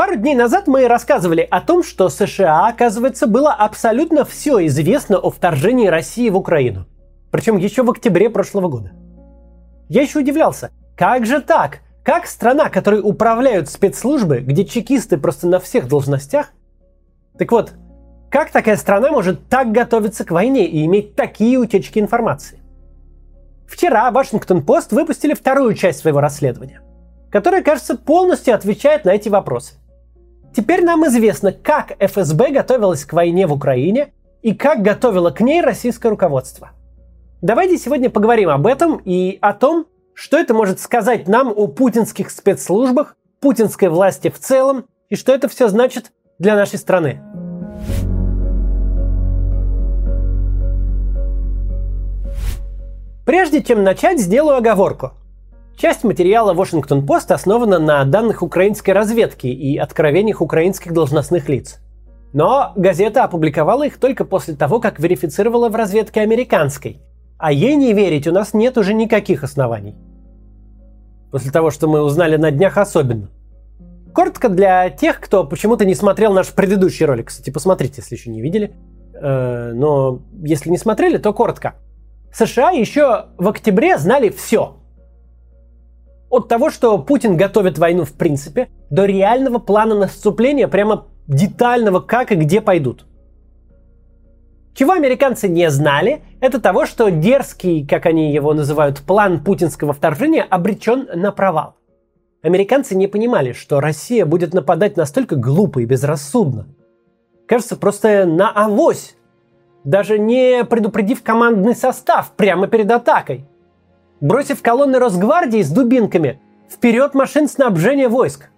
Пару дней назад мы рассказывали о том, что США, оказывается, было абсолютно все известно о вторжении России в Украину. Причем еще в октябре прошлого года. Я еще удивлялся, как же так? Как страна, которой управляют спецслужбы, где чекисты просто на всех должностях? Так вот, как такая страна может так готовиться к войне и иметь такие утечки информации? Вчера Вашингтон-Пост выпустили вторую часть своего расследования, которая, кажется, полностью отвечает на эти вопросы. Теперь нам известно, как ФСБ готовилась к войне в Украине и как готовило к ней российское руководство. Давайте сегодня поговорим об этом и о том, что это может сказать нам о путинских спецслужбах, путинской власти в целом и что это все значит для нашей страны. Прежде чем начать, сделаю оговорку. Часть материала Washington Post основана на данных украинской разведки и откровениях украинских должностных лиц. Но газета опубликовала их только после того, как верифицировала в разведке американской. А ей не верить у нас нет уже никаких оснований. После того, что мы узнали на днях особенно. Коротко для тех, кто почему-то не смотрел наш предыдущий ролик. Кстати, посмотрите, если еще не видели. Э, но если не смотрели, то коротко. США еще в октябре знали все – от того, что Путин готовит войну в принципе, до реального плана наступления, прямо детального, как и где пойдут. Чего американцы не знали, это того, что дерзкий, как они его называют, план путинского вторжения обречен на провал. Американцы не понимали, что Россия будет нападать настолько глупо и безрассудно. Кажется, просто на авось, даже не предупредив командный состав прямо перед атакой бросив колонны Росгвардии с дубинками вперед машин снабжения войск.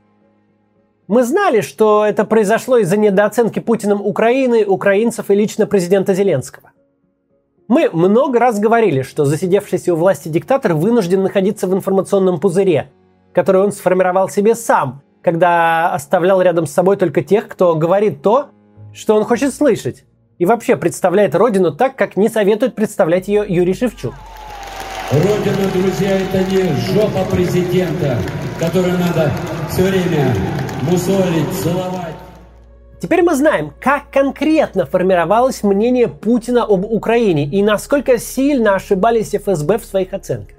Мы знали, что это произошло из-за недооценки Путиным Украины, украинцев и лично президента Зеленского. Мы много раз говорили, что засидевшийся у власти диктатор вынужден находиться в информационном пузыре, который он сформировал себе сам, когда оставлял рядом с собой только тех, кто говорит то, что он хочет слышать, и вообще представляет родину так, как не советует представлять ее Юрий Шевчук. Родина, друзья, это не жопа президента, которую надо все время мусолить, целовать. Теперь мы знаем, как конкретно формировалось мнение Путина об Украине и насколько сильно ошибались ФСБ в своих оценках.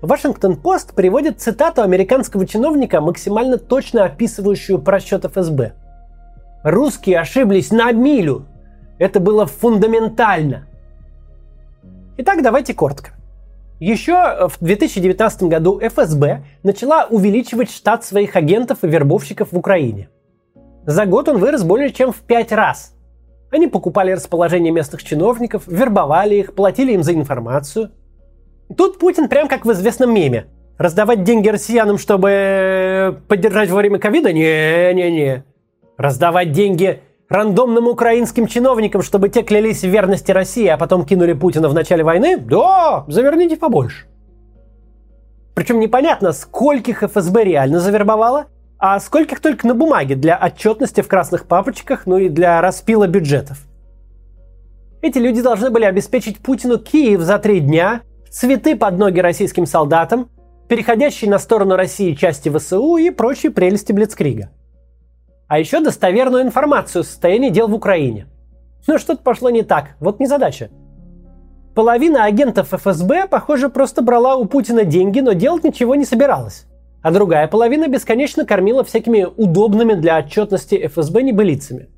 Вашингтон-Пост приводит цитату американского чиновника, максимально точно описывающую просчет ФСБ. «Русские ошиблись на милю. Это было фундаментально. Итак, давайте коротко. Еще в 2019 году ФСБ начала увеличивать штат своих агентов и вербовщиков в Украине. За год он вырос более чем в пять раз. Они покупали расположение местных чиновников, вербовали их, платили им за информацию. Тут Путин прям как в известном меме. Раздавать деньги россиянам, чтобы поддержать во время ковида? Не-не-не. Раздавать деньги рандомным украинским чиновникам, чтобы те клялись в верности России, а потом кинули Путина в начале войны? Да, заверните побольше. Причем непонятно, скольких ФСБ реально завербовало, а скольких только на бумаге для отчетности в красных папочках, ну и для распила бюджетов. Эти люди должны были обеспечить Путину Киев за три дня, цветы под ноги российским солдатам, переходящие на сторону России части ВСУ и прочие прелести Блицкрига а еще достоверную информацию о состоянии дел в Украине. Но что-то пошло не так, вот незадача. Половина агентов ФСБ, похоже, просто брала у Путина деньги, но делать ничего не собиралась. А другая половина бесконечно кормила всякими удобными для отчетности ФСБ небылицами.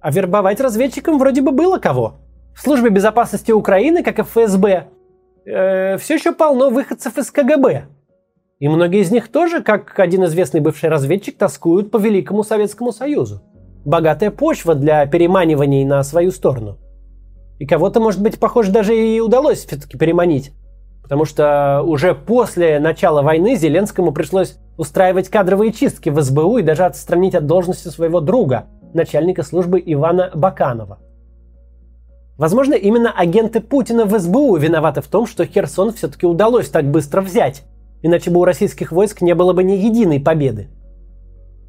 А вербовать разведчикам вроде бы было кого. В службе безопасности Украины, как и ФСБ, э, все еще полно выходцев из КГБ, и многие из них тоже, как один известный бывший разведчик, тоскуют по Великому Советскому Союзу. Богатая почва для переманиваний на свою сторону. И кого-то, может быть, похоже, даже и удалось все-таки переманить. Потому что уже после начала войны Зеленскому пришлось устраивать кадровые чистки в СБУ и даже отстранить от должности своего друга, начальника службы Ивана Баканова. Возможно, именно агенты Путина в СБУ виноваты в том, что Херсон все-таки удалось так быстро взять, иначе бы у российских войск не было бы ни единой победы.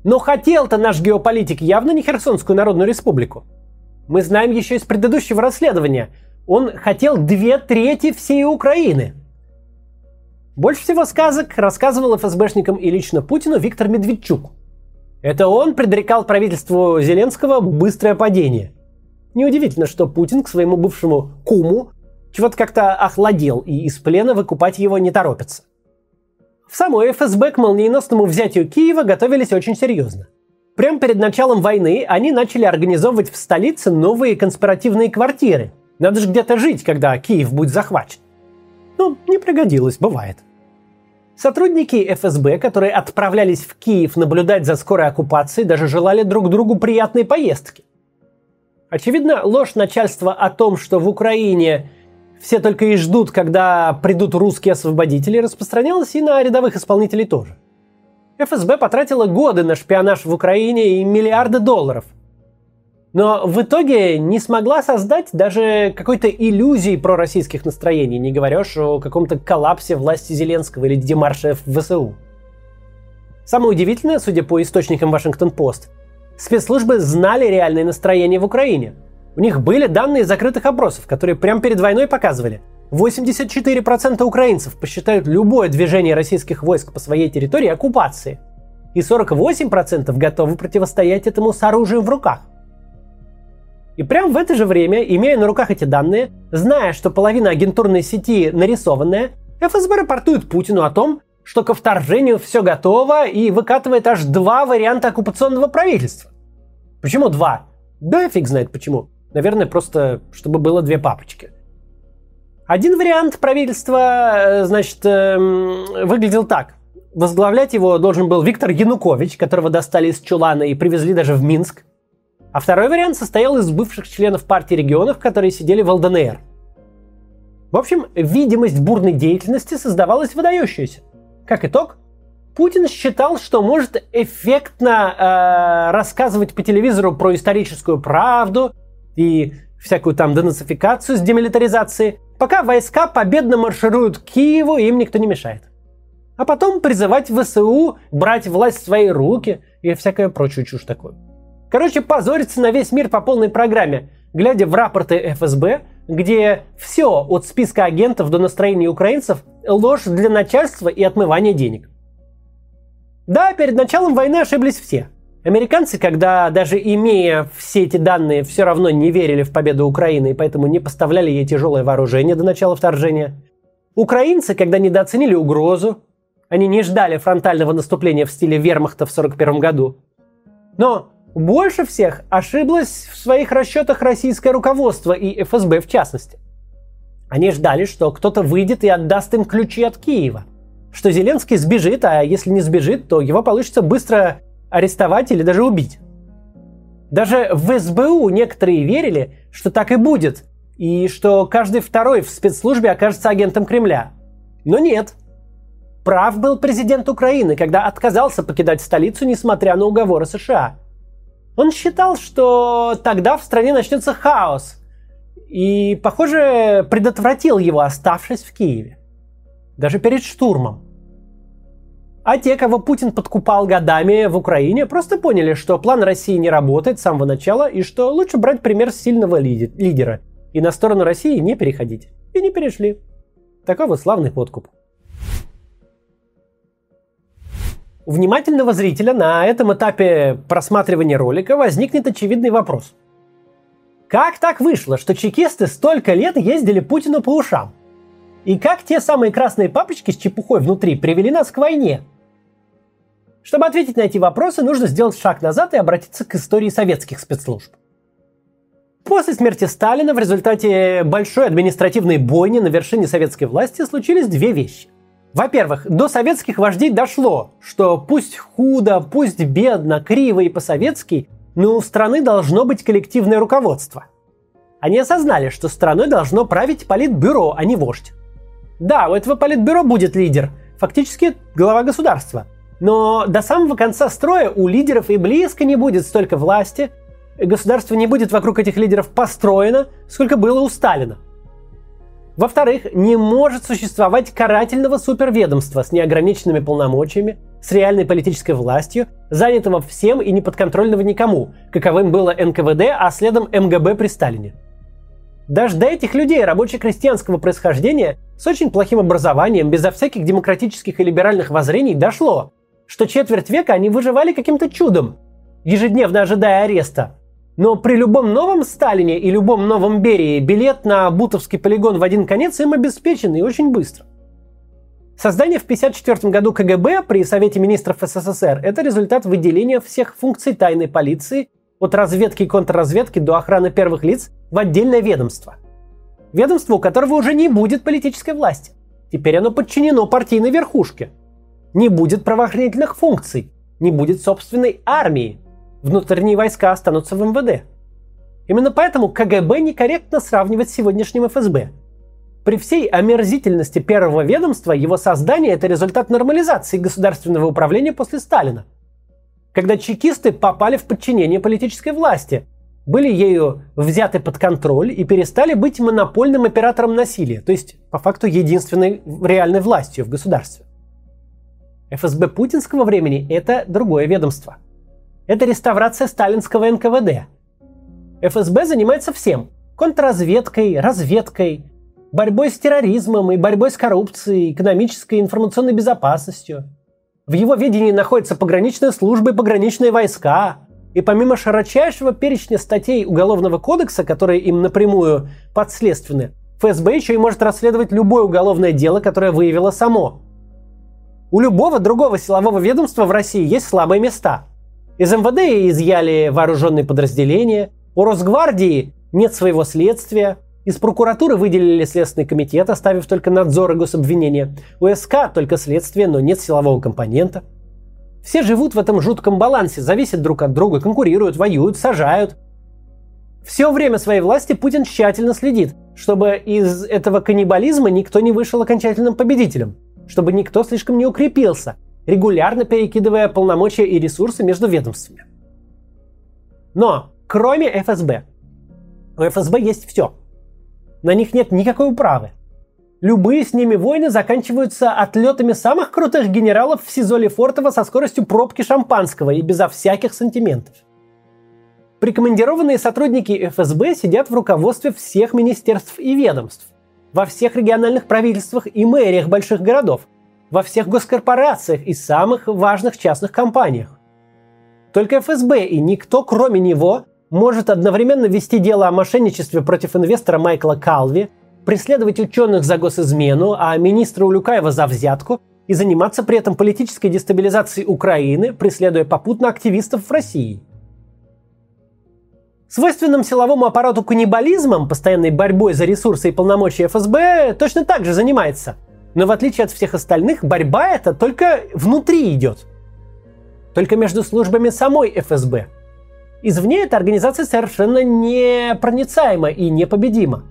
Но хотел-то наш геополитик явно не Херсонскую Народную Республику. Мы знаем еще из предыдущего расследования. Он хотел две трети всей Украины. Больше всего сказок рассказывал ФСБшникам и лично Путину Виктор Медведчук. Это он предрекал правительству Зеленского быстрое падение. Неудивительно, что Путин к своему бывшему куму чего-то как-то охладел и из плена выкупать его не торопится. В самой ФСБ к молниеносному взятию Киева готовились очень серьезно. Прямо перед началом войны они начали организовывать в столице новые конспиративные квартиры. Надо же где-то жить, когда Киев будет захвачен. Ну, не пригодилось, бывает. Сотрудники ФСБ, которые отправлялись в Киев наблюдать за скорой оккупацией, даже желали друг другу приятной поездки. Очевидно, ложь начальства о том, что в Украине все только и ждут, когда придут русские освободители, распространялась и на рядовых исполнителей тоже. ФСБ потратила годы на шпионаж в Украине и миллиарды долларов. Но в итоге не смогла создать даже какой-то иллюзии пророссийских настроений, не говоря уж о каком-то коллапсе власти Зеленского или демарше в ВСУ. Самое удивительное, судя по источникам Вашингтон-Пост, спецслужбы знали реальное настроение в Украине – у них были данные закрытых опросов, которые прямо перед войной показывали. 84% украинцев посчитают любое движение российских войск по своей территории оккупацией. И 48% готовы противостоять этому с оружием в руках. И прямо в это же время, имея на руках эти данные, зная, что половина агентурной сети нарисованная, ФСБ рапортует Путину о том, что ко вторжению все готово и выкатывает аж два варианта оккупационного правительства. Почему два? Да фиг знает почему. Наверное, просто чтобы было две папочки. Один вариант правительства, э, значит, эм, выглядел так. Возглавлять его должен был Виктор Янукович, которого достали из Чулана и привезли даже в Минск. А второй вариант состоял из бывших членов партии регионов, которые сидели в ЛДНР. В общем, видимость бурной деятельности создавалась выдающаяся. Как итог, Путин считал, что может эффектно э, рассказывать по телевизору про историческую правду, и всякую там денацификацию с демилитаризацией, пока войска победно маршируют к Киеву, им никто не мешает. А потом призывать ВСУ брать власть в свои руки и всякое прочую чушь такую. Короче, позориться на весь мир по полной программе, глядя в рапорты ФСБ, где все от списка агентов до настроения украинцев ложь для начальства и отмывание денег. Да, перед началом войны ошиблись все – Американцы, когда даже имея все эти данные, все равно не верили в победу Украины и поэтому не поставляли ей тяжелое вооружение до начала вторжения. Украинцы, когда недооценили угрозу, они не ждали фронтального наступления в стиле вермахта в 1941 году. Но больше всех ошиблось в своих расчетах российское руководство и ФСБ в частности. Они ждали, что кто-то выйдет и отдаст им ключи от Киева. Что Зеленский сбежит, а если не сбежит, то его получится быстро арестовать или даже убить. Даже в СБУ некоторые верили, что так и будет, и что каждый второй в спецслужбе окажется агентом Кремля. Но нет. Прав был президент Украины, когда отказался покидать столицу, несмотря на уговоры США. Он считал, что тогда в стране начнется хаос, и, похоже, предотвратил его, оставшись в Киеве. Даже перед штурмом. А те, кого Путин подкупал годами в Украине, просто поняли, что план России не работает с самого начала и что лучше брать пример сильного лидера и на сторону России не переходить. И не перешли. Такой вот славный подкуп. У внимательного зрителя на этом этапе просматривания ролика возникнет очевидный вопрос. Как так вышло, что чекисты столько лет ездили Путину по ушам? И как те самые красные папочки с чепухой внутри привели нас к войне – чтобы ответить на эти вопросы, нужно сделать шаг назад и обратиться к истории советских спецслужб. После смерти Сталина в результате большой административной бойни на вершине советской власти случились две вещи. Во-первых, до советских вождей дошло, что пусть худо, пусть бедно, криво и по-советски, но у страны должно быть коллективное руководство. Они осознали, что страной должно править политбюро, а не вождь. Да, у этого политбюро будет лидер, фактически глава государства – но до самого конца строя у лидеров и близко не будет столько власти, государство не будет вокруг этих лидеров построено, сколько было у Сталина. Во-вторых, не может существовать карательного суперведомства с неограниченными полномочиями, с реальной политической властью, занятого всем и неподконтрольного никому, каковым было НКВД, а следом МГБ при Сталине. Даже до этих людей рабоче-крестьянского происхождения с очень плохим образованием, безо всяких демократических и либеральных воззрений дошло, что четверть века они выживали каким-то чудом, ежедневно ожидая ареста. Но при любом новом Сталине и любом новом Берии билет на Бутовский полигон в один конец им обеспечен и очень быстро. Создание в 1954 году КГБ при Совете министров СССР – это результат выделения всех функций тайной полиции от разведки и контрразведки до охраны первых лиц в отдельное ведомство. Ведомство, у которого уже не будет политической власти. Теперь оно подчинено партийной верхушке. Не будет правоохранительных функций, не будет собственной армии. Внутренние войска останутся в МВД. Именно поэтому КГБ некорректно сравнивать с сегодняшним ФСБ – при всей омерзительности первого ведомства его создание – это результат нормализации государственного управления после Сталина. Когда чекисты попали в подчинение политической власти, были ею взяты под контроль и перестали быть монопольным оператором насилия, то есть по факту единственной реальной властью в государстве. ФСБ путинского времени – это другое ведомство. Это реставрация сталинского НКВД. ФСБ занимается всем – контрразведкой, разведкой, борьбой с терроризмом и борьбой с коррупцией, экономической и информационной безопасностью. В его ведении находятся пограничные службы и пограничные войска. И помимо широчайшего перечня статей Уголовного кодекса, которые им напрямую подследственны, ФСБ еще и может расследовать любое уголовное дело, которое выявило само. У любого другого силового ведомства в России есть слабые места. Из МВД изъяли вооруженные подразделения, у Росгвардии нет своего следствия, из прокуратуры выделили Следственный комитет, оставив только надзор и гособвинения. У СК только следствие, но нет силового компонента. Все живут в этом жутком балансе, зависят друг от друга, конкурируют, воюют, сажают. Все время своей власти Путин тщательно следит, чтобы из этого каннибализма никто не вышел окончательным победителем, чтобы никто слишком не укрепился, регулярно перекидывая полномочия и ресурсы между ведомствами. Но, кроме ФСБ, у ФСБ есть все – на них нет никакой управы. Любые с ними войны заканчиваются отлетами самых крутых генералов в СИЗО Лефортово со скоростью пробки шампанского и безо всяких сантиментов. Прикомандированные сотрудники ФСБ сидят в руководстве всех министерств и ведомств, во всех региональных правительствах и мэриях больших городов, во всех госкорпорациях и самых важных частных компаниях. Только ФСБ и никто, кроме него, может одновременно вести дело о мошенничестве против инвестора Майкла Калви, преследовать ученых за госизмену, а министра Улюкаева за взятку и заниматься при этом политической дестабилизацией Украины, преследуя попутно активистов в России. Свойственным силовому аппарату каннибализмом, постоянной борьбой за ресурсы и полномочия ФСБ, точно так же занимается. Но в отличие от всех остальных, борьба эта только внутри идет. Только между службами самой ФСБ – Извне эта организация совершенно непроницаема и непобедима.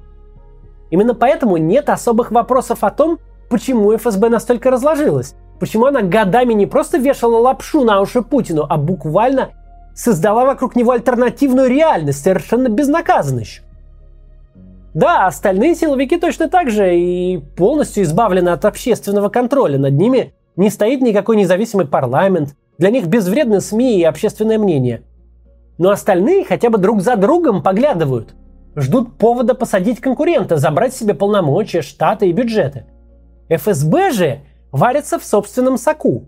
Именно поэтому нет особых вопросов о том, почему ФСБ настолько разложилась, почему она годами не просто вешала лапшу на уши Путину, а буквально создала вокруг него альтернативную реальность, совершенно безнаказанную. Да, остальные силовики точно так же и полностью избавлены от общественного контроля. Над ними не стоит никакой независимый парламент. Для них безвредны СМИ и общественное мнение – но остальные хотя бы друг за другом поглядывают. Ждут повода посадить конкурента, забрать себе полномочия, штаты и бюджеты. ФСБ же варится в собственном соку.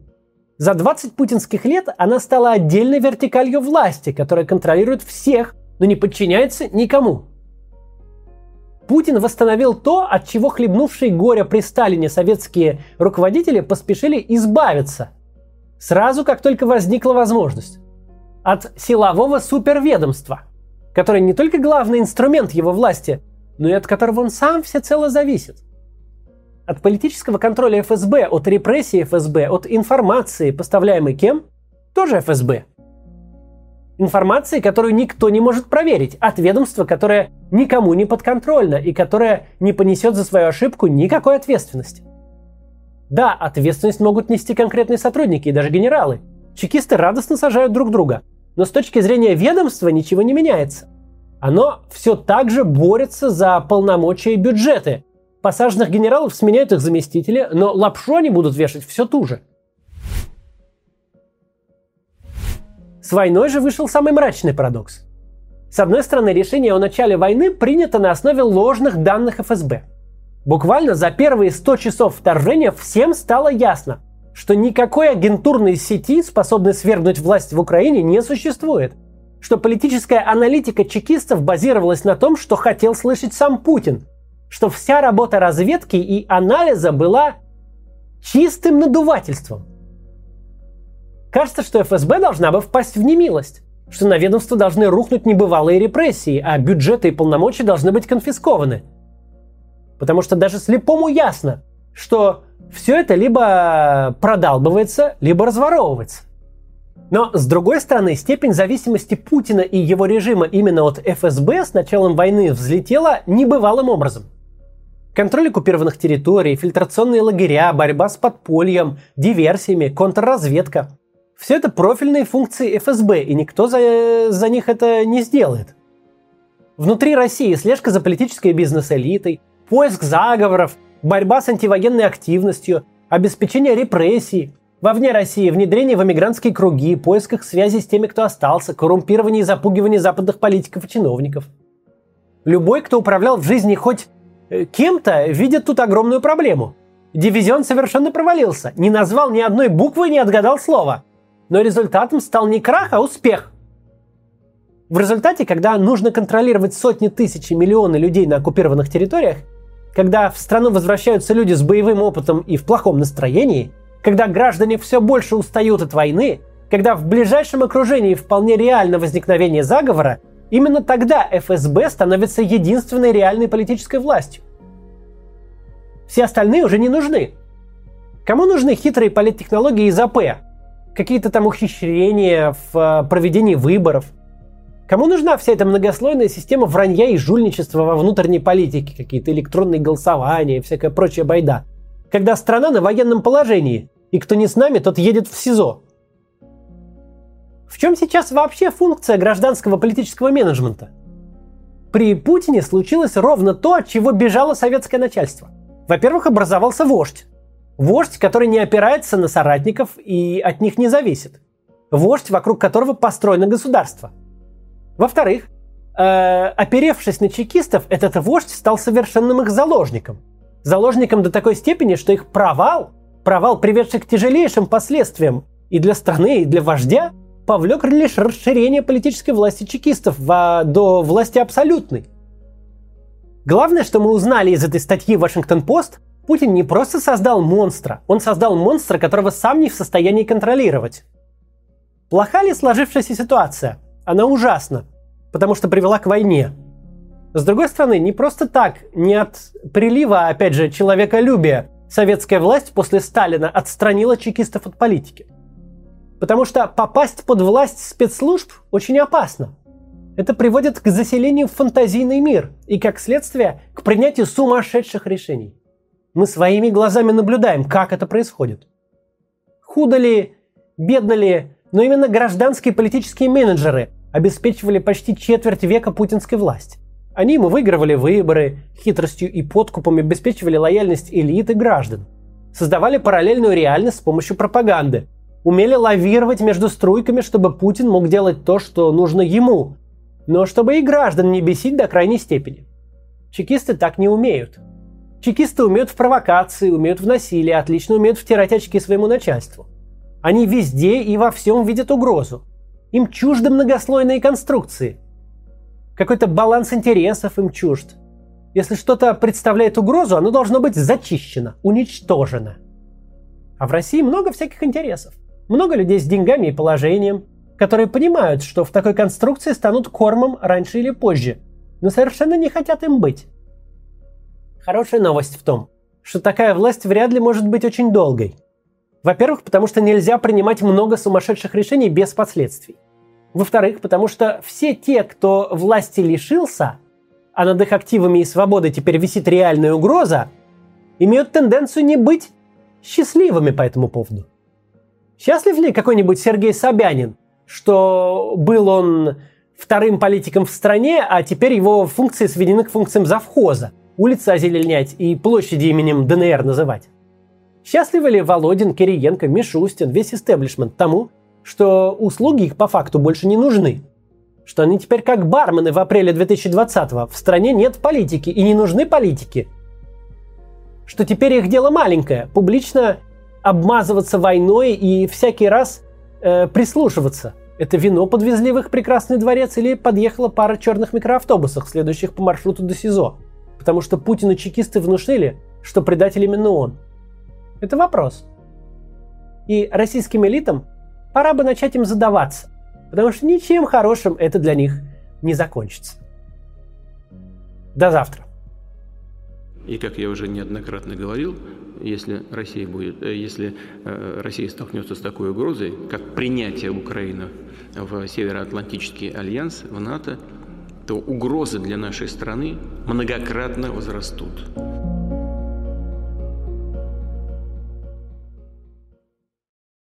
За 20 путинских лет она стала отдельной вертикалью власти, которая контролирует всех, но не подчиняется никому. Путин восстановил то, от чего хлебнувшие горе при Сталине советские руководители поспешили избавиться. Сразу, как только возникла возможность от силового суперведомства, которое не только главный инструмент его власти, но и от которого он сам всецело зависит. От политического контроля ФСБ, от репрессии ФСБ, от информации, поставляемой кем? Тоже ФСБ. Информации, которую никто не может проверить, от ведомства, которое никому не подконтрольно и которое не понесет за свою ошибку никакой ответственности. Да, ответственность могут нести конкретные сотрудники и даже генералы. Чекисты радостно сажают друг друга – но с точки зрения ведомства ничего не меняется. Оно все так же борется за полномочия и бюджеты. Посаженных генералов сменяют их заместители, но лапшу они будут вешать все ту же. С войной же вышел самый мрачный парадокс. С одной стороны, решение о начале войны принято на основе ложных данных ФСБ. Буквально за первые 100 часов вторжения всем стало ясно, что никакой агентурной сети, способной свергнуть власть в Украине, не существует. Что политическая аналитика чекистов базировалась на том, что хотел слышать сам Путин. Что вся работа разведки и анализа была чистым надувательством. Кажется, что ФСБ должна бы впасть в немилость что на ведомство должны рухнуть небывалые репрессии, а бюджеты и полномочия должны быть конфискованы. Потому что даже слепому ясно, что все это либо продалбывается, либо разворовывается. Но, с другой стороны, степень зависимости Путина и его режима именно от ФСБ с началом войны взлетела небывалым образом. Контроль оккупированных территорий, фильтрационные лагеря, борьба с подпольем, диверсиями, контрразведка – все это профильные функции ФСБ, и никто за, за них это не сделает. Внутри России слежка за политической бизнес-элитой, поиск заговоров, борьба с антивоенной активностью, обеспечение репрессий. Вовне России внедрение в эмигрантские круги, поисках связи с теми, кто остался, коррумпирование и запугивание западных политиков и чиновников. Любой, кто управлял в жизни хоть кем-то, видит тут огромную проблему. Дивизион совершенно провалился, не назвал ни одной буквы и не отгадал слова – но результатом стал не крах, а успех. В результате, когда нужно контролировать сотни тысяч и миллионы людей на оккупированных территориях, когда в страну возвращаются люди с боевым опытом и в плохом настроении, когда граждане все больше устают от войны, когда в ближайшем окружении вполне реально возникновение заговора, именно тогда ФСБ становится единственной реальной политической властью. Все остальные уже не нужны. Кому нужны хитрые политтехнологии из АП, какие-то там ухищрения в э, проведении выборов. Кому нужна вся эта многослойная система вранья и жульничества во внутренней политике, какие-то электронные голосования и всякая прочая байда? Когда страна на военном положении, и кто не с нами, тот едет в СИЗО. В чем сейчас вообще функция гражданского политического менеджмента? При Путине случилось ровно то, от чего бежало советское начальство. Во-первых, образовался вождь, Вождь, который не опирается на соратников и от них не зависит. Вождь, вокруг которого построено государство. Во-вторых, э, оперевшись на чекистов, этот вождь стал совершенным их заложником. Заложником до такой степени, что их провал, провал, приведший к тяжелейшим последствиям и для страны, и для вождя, повлек лишь расширение политической власти чекистов во, до власти абсолютной. Главное, что мы узнали из этой статьи Вашингтон-Пост, Путин не просто создал монстра, он создал монстра, которого сам не в состоянии контролировать. Плоха ли сложившаяся ситуация? Она ужасна, потому что привела к войне. С другой стороны, не просто так, не от прилива, опять же, человеколюбия, советская власть после Сталина отстранила чекистов от политики. Потому что попасть под власть спецслужб очень опасно. Это приводит к заселению в фантазийный мир и, как следствие, к принятию сумасшедших решений. Мы своими глазами наблюдаем, как это происходит. Худо ли, бедно ли, но именно гражданские политические менеджеры обеспечивали почти четверть века путинской власти. Они ему выигрывали выборы, хитростью и подкупом обеспечивали лояльность элиты граждан. Создавали параллельную реальность с помощью пропаганды. Умели лавировать между струйками, чтобы Путин мог делать то, что нужно ему. Но чтобы и граждан не бесить до крайней степени. Чекисты так не умеют. Чекисты умеют в провокации, умеют в насилии, отлично умеют втирать очки своему начальству. Они везде и во всем видят угрозу. Им чужды многослойные конструкции. Какой-то баланс интересов им чужд. Если что-то представляет угрозу, оно должно быть зачищено, уничтожено. А в России много всяких интересов. Много людей с деньгами и положением, которые понимают, что в такой конструкции станут кормом раньше или позже, но совершенно не хотят им быть. Хорошая новость в том, что такая власть вряд ли может быть очень долгой. Во-первых, потому что нельзя принимать много сумасшедших решений без последствий. Во-вторых, потому что все те, кто власти лишился, а над их активами и свободой теперь висит реальная угроза, имеют тенденцию не быть счастливыми по этому поводу. Счастлив ли какой-нибудь Сергей Собянин, что был он вторым политиком в стране, а теперь его функции сведены к функциям завхоза – улицы озеленять и площади именем ДНР называть. Счастливы ли Володин, Кириенко, Мишустин, весь истеблишмент тому, что услуги их по факту больше не нужны? Что они теперь как бармены в апреле 2020-го. В стране нет политики и не нужны политики. что теперь их дело маленькое – публично обмазываться войной и всякий раз э, прислушиваться. Это вино подвезли в их прекрасный дворец или подъехала пара черных микроавтобусов, следующих по маршруту до СИЗО. Потому что Путин и чекисты внушили, что предатель именно он. Это вопрос. И российским элитам пора бы начать им задаваться, потому что ничем хорошим это для них не закончится. До завтра. И как я уже неоднократно говорил, если Россия, будет, э, если э, Россия столкнется с такой угрозой, как принятие Украины в Североатлантический альянс, в НАТО, то угрозы для нашей страны многократно возрастут.